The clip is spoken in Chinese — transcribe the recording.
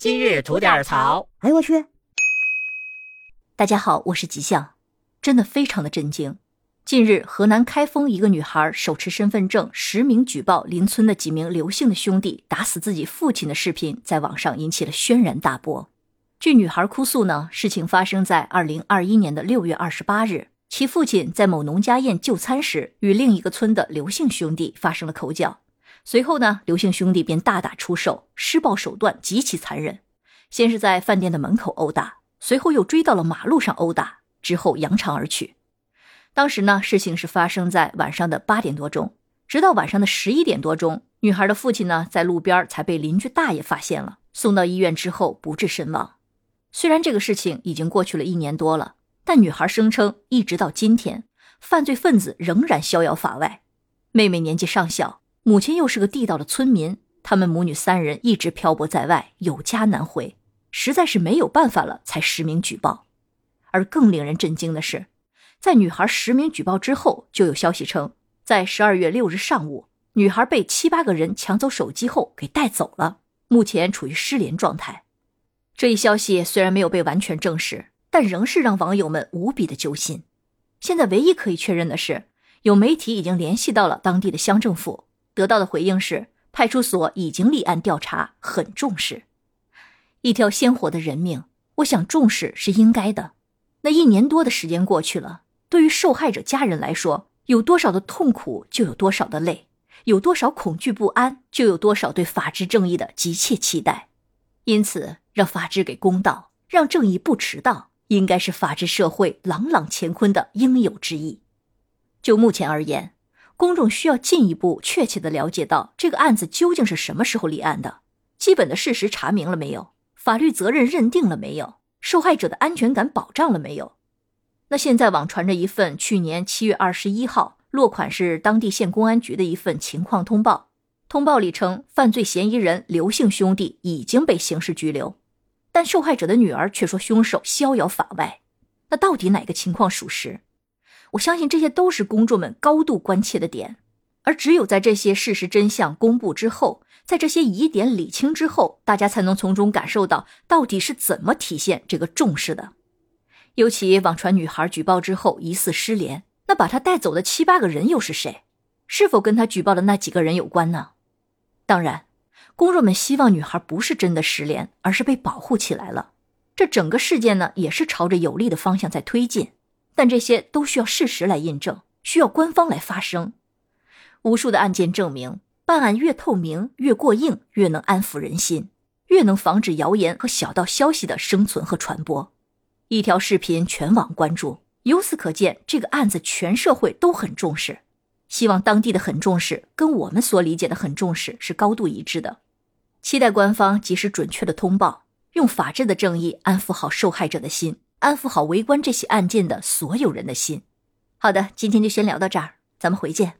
今日吐点槽。哎呦我去！大家好，我是吉祥，真的非常的震惊。近日，河南开封一个女孩手持身份证实名举报邻村的几名刘姓的兄弟打死自己父亲的视频，在网上引起了轩然大波。据女孩哭诉呢，事情发生在二零二一年的六月二十八日，其父亲在某农家宴就餐时，与另一个村的刘姓兄弟发生了口角。随后呢，刘姓兄弟便大打出手，施暴手段极其残忍。先是在饭店的门口殴打，随后又追到了马路上殴打，之后扬长而去。当时呢，事情是发生在晚上的八点多钟，直到晚上的十一点多钟，女孩的父亲呢在路边才被邻居大爷发现了，送到医院之后不治身亡。虽然这个事情已经过去了一年多了，但女孩声称，一直到今天，犯罪分子仍然逍遥法外。妹妹年纪尚小，母亲又是个地道的村民，他们母女三人一直漂泊在外，有家难回，实在是没有办法了，才实名举报。而更令人震惊的是，在女孩实名举报之后，就有消息称，在十二月六日上午，女孩被七八个人抢走手机后给带走了，目前处于失联状态。这一消息虽然没有被完全证实，但仍是让网友们无比的揪心。现在唯一可以确认的是，有媒体已经联系到了当地的乡政府，得到的回应是派出所已经立案调查，很重视。一条鲜活的人命，我想重视是应该的。那一年多的时间过去了，对于受害者家人来说，有多少的痛苦就有多少的泪，有多少恐惧不安就有多少对法治正义的急切期待。因此。让法治给公道，让正义不迟到，应该是法治社会朗朗乾坤的应有之义。就目前而言，公众需要进一步确切的了解到这个案子究竟是什么时候立案的，基本的事实查明了没有，法律责任认定了没有，受害者的安全感保障了没有。那现在网传着一份去年七月二十一号落款是当地县公安局的一份情况通报，通报里称犯罪嫌疑人刘姓兄弟已经被刑事拘留。但受害者的女儿却说凶手逍遥法外，那到底哪个情况属实？我相信这些都是公众们高度关切的点，而只有在这些事实真相公布之后，在这些疑点理清之后，大家才能从中感受到到底是怎么体现这个重视的。尤其网传女孩举报之后疑似失联，那把她带走的七八个人又是谁？是否跟她举报的那几个人有关呢？当然。公众们希望女孩不是真的失联，而是被保护起来了。这整个事件呢，也是朝着有利的方向在推进。但这些都需要事实来印证，需要官方来发声。无数的案件证明，办案越透明、越过硬，越能安抚人心，越能防止谣言和小道消息的生存和传播。一条视频全网关注，由此可见，这个案子全社会都很重视。希望当地的很重视，跟我们所理解的很重视是高度一致的。期待官方及时准确的通报，用法治的正义安抚好受害者的心，安抚好围观这起案件的所有人的心。好的，今天就先聊到这儿，咱们回见。